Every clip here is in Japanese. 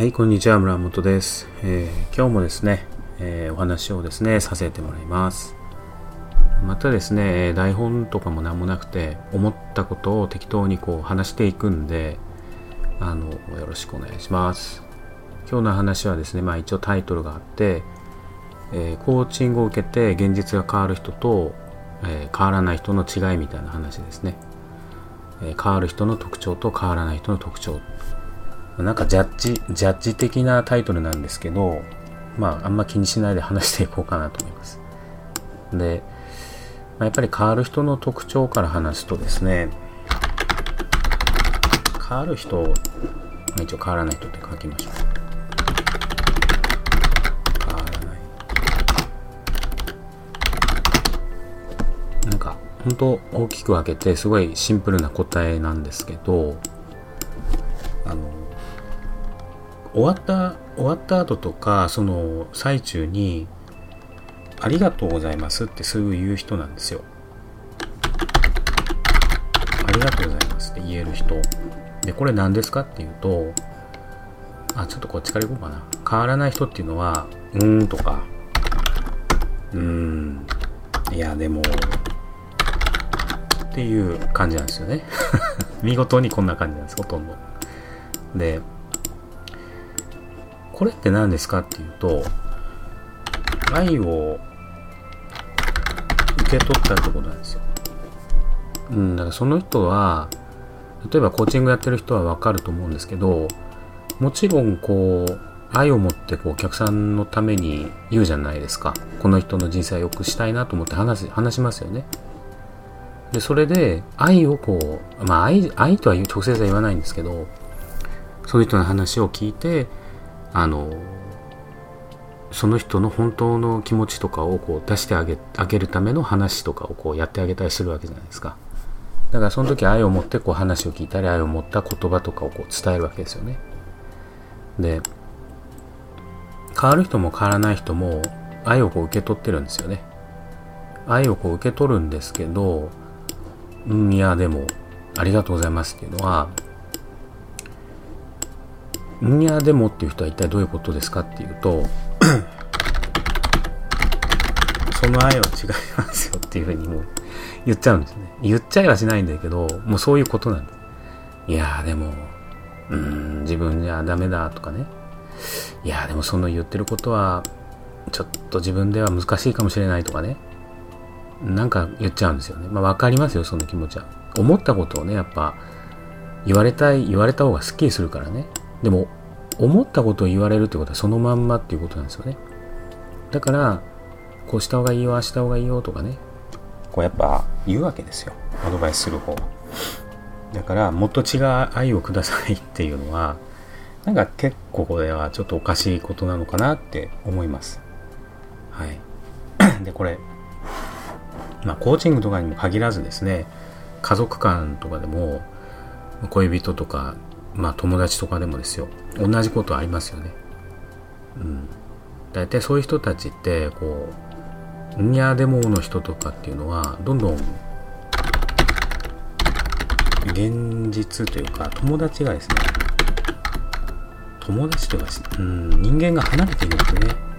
はい、こんにちは、村本です。えー今日もですね、えーお話をですね、させてもらいます。またですね、台本とかも何もなくて、思ったことを適当にこう話していくんで、あの、よろしくお願いします。今日の話はですね、まあ一応タイトルがあって、えーコーチングを受けて現実が変わる人と、え変わらない人の違いみたいな話ですね。え変わる人の特徴と変わらない人の特徴なんかジャッジ、ジャッジ的なタイトルなんですけど、まあ、あんま気にしないで話していこうかなと思います。で、まあ、やっぱり変わる人の特徴から話すとですね、変わる人、まあ一応変わらない人って書きましょう。変わらない。なんか、本当大きく分けて、すごいシンプルな答えなんですけど、終わった終わった後とかその最中に「ありがとうございます」ってすぐ言う人なんですよ。ありがとうございますって言える人。でこれ何ですかっていうとあちょっとこっちからいこうかな。変わらない人っていうのは「うーん」とか「うーん」いやでもっていう感じなんですよね。見事にこんな感じなんですほとんど。でこれって何ですかっていうと愛を受け取ったってことなんですよ。うん、だからその人は例えばコーチングやってる人はわかると思うんですけどもちろんこう愛を持ってこうお客さんのために言うじゃないですかこの人の人生を良くしたいなと思って話話しますよねでそれで愛をこうまあ愛愛とは言う直接は言わないんですけどそういう人の話を聞いてあのその人の本当の気持ちとかをこう出してあげあげるための話とかをこうやってあげたりするわけじゃないですか。だからその時愛を持ってこう話を聞いたり愛を持った言葉とかをこう伝えるわけですよね。で変わる人も変わらない人も愛をこう受け取ってるんですよね。愛をこう受け取るんですけどうんいやでもありがとうございますっていうのはん。やでもっていう人は一体どういうことですかっていうと その愛は違いますよっていうふうにもう言っちゃうんですね。言っちゃいはしないんだけどもうそういうことなんです。いやーでもうーん自分じゃダメだとかね。いやーでもその言ってることはちょっと自分では難しいかもしれないとかね。なんか言っちゃうんですよね。まあ分かりますよその気持ちは。思ったことをねやっぱ言われたい言われた方がスッキリするからね。でも思ったことを言われるってことはそのまんまっていうことなんですよね。だからこうした方がいいよああした方がいいよとかね。こうやっぱ言うわけですよ。アドバイスする方は。だからもっと違う愛をくださいっていうのはなんか結構これはちょっとおかしいことなのかなって思います。はい。でこれまあコーチングとかにも限らずですね家族間とかでも恋人とかまあ友達とかでもですよ。同じことありますよね。うん。大体そういう人たちってこうニャーデモの人とかっていうのはどんどん現実というか友達がですね友達というか、うん、人間が離れていくんですね。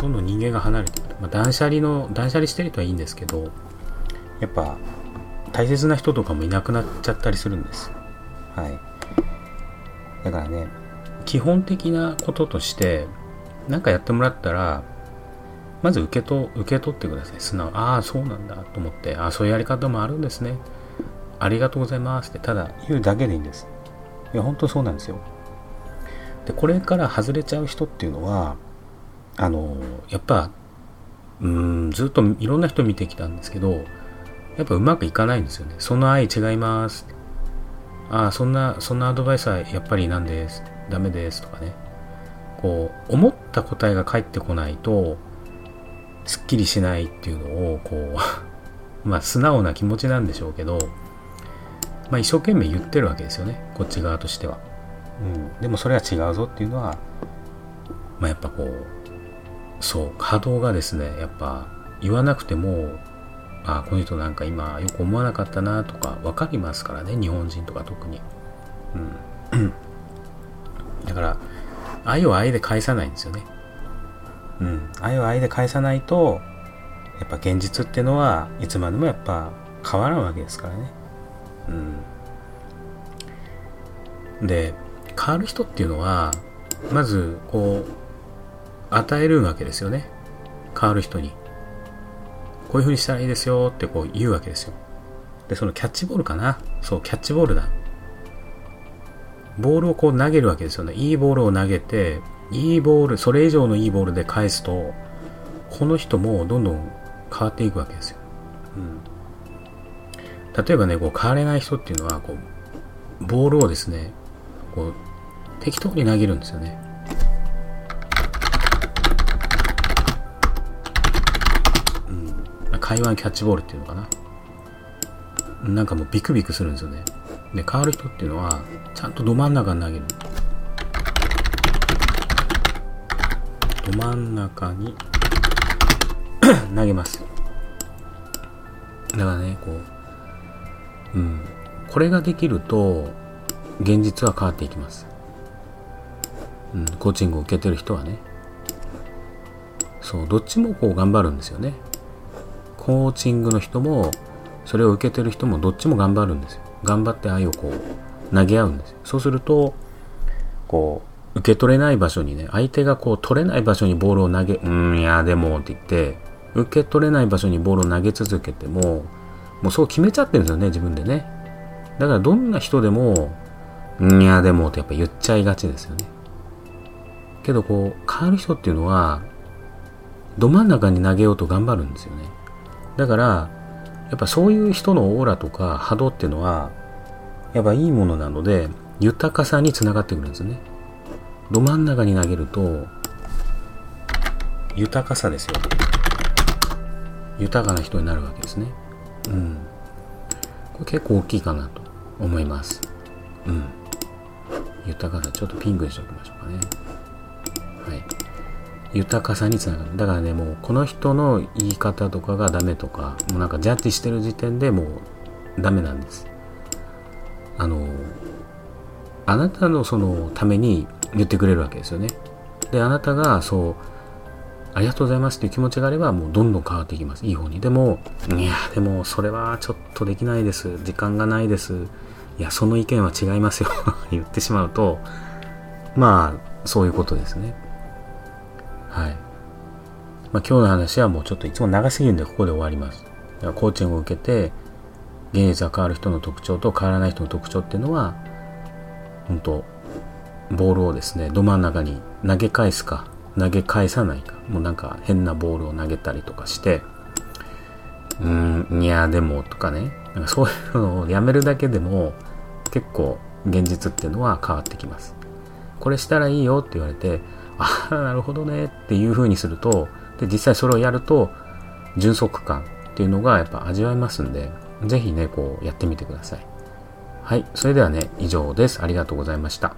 どんどん人間が離れていく、まあ、断捨離の断捨離してる人はいいんですけどやっぱ大切な人とかもいなくなっちゃったりするんです。はい。だからね基本的なこととして何かやってもらったらまず受けと受け取ってください。素直。ああそうなんだと思ってああそういうやり方もあるんですね。ありがとうございますって。ただ言うだけでいいんです。いや本当そうなんですよ。でこれから外れちゃう人っていうのはあのやっぱうーんずっといろんな人見てきたんですけどやっぱうまくいかないんですよね。その愛違いますああそんなそんなアドバイスはやっぱりなんですダメですとかね。こう思った答えが返ってこないとすっきりしないっていうのをこう まあ素直な気持ちなんでしょうけどまあ一生懸命言ってるわけですよね。こっち側としては、うん、でもそれは違うぞっていうのはまあやっぱこうそう波動がですねやっぱ言わなくてもあこの人なんか今よく思わなかったなとか分かりますからね日本人とか特に、うん、だから愛を愛で返さないんですよね。うん。愛を愛で返さないとやっぱ現実っていうのはいつまでもやっぱ変わらんわけですからね。うん。で変わる人っていうのはまずこう与えるわけですよね。変わる人に。こういう風にしたらいいですよってこう言うわけですよ。でそのキャッチボールかな？そうキャッチボールだ。ボールをこう投げるわけですよね。いいボールを投げていいボールそれ以上のいいボールで返すとこの人もどんどん変わっていくわけですよ、うん、例えばねこう変われない人っていうのはこうボールをですねこう適当に投げるんですよね。台湾キャッチボールっていうのかな。なんかもうビクビクするんですよね。で変わる人っていうのはちゃんとど真ん中に投げる。ど真ん中に 投げます。だからねこううん。これができると現実は変わっていきます。うん、コーチングを受けてる人はね。そうどっちもこう頑張るんですよね。コーチングの人もそれを受けてる人もどっちも頑張るんですよ。頑張って愛をこう投げ合うんですそうするとこう受け取れない場所にね相手がこう取れない場所にボールを投げうんいやでもって言って受け取れない場所にボールを投げ続けてももうそう決めちゃってるんですよね自分でね。だからどんな人でもうんいやでもってやっぱ言っちゃいがちですよね。けどこう変わる人っていうのはど真ん中に投げようと頑張るんですよね。だからやっぱそういう人のオーラとか波動っていうのはやっぱいいものなので豊かさにつながってくるんですね。ど真ん中に投げると豊かさですよ。豊かな人になるわけですね。うん。これ結構大きいかなと思います。うん。豊かさちょっとピンクにしておきましょうかね。はい。豊かさにつながる。だからねもうこの人の言い方とかがダメとかもうなんかジャッジしてる時点でもうダメなんです。あのあなたのそのために言ってくれるわけですよね。であなたがそうありがとうございますっていう気持ちがあればもうどんどん変わっていきます。いい方に。でもいやでもそれはちょっとできないです。時間がないです。いやその意見は違いますよ。言ってしまうとまあそういうことですね。はい。まあ、今日の話はもうちょっといつも長すぎるんでここで終わります。だからコーチングを受けて、現実が変わる人の特徴と変わらない人の特徴っていうのは、本当ボールをですね、ど真ん中に投げ返すか、投げ返さないか、もうなんか変なボールを投げたりとかして、うーん、いや、でもとかね、なんかそういうのをやめるだけでも結構現実っていうのは変わってきます。これしたらいいよって言われて、ああ、なるほどねっていう風にすると、で、実際それをやると、充足感っていうのがやっぱ味わえますんで、ぜひね、こうやってみてください。はい。それではね、以上です。ありがとうございました。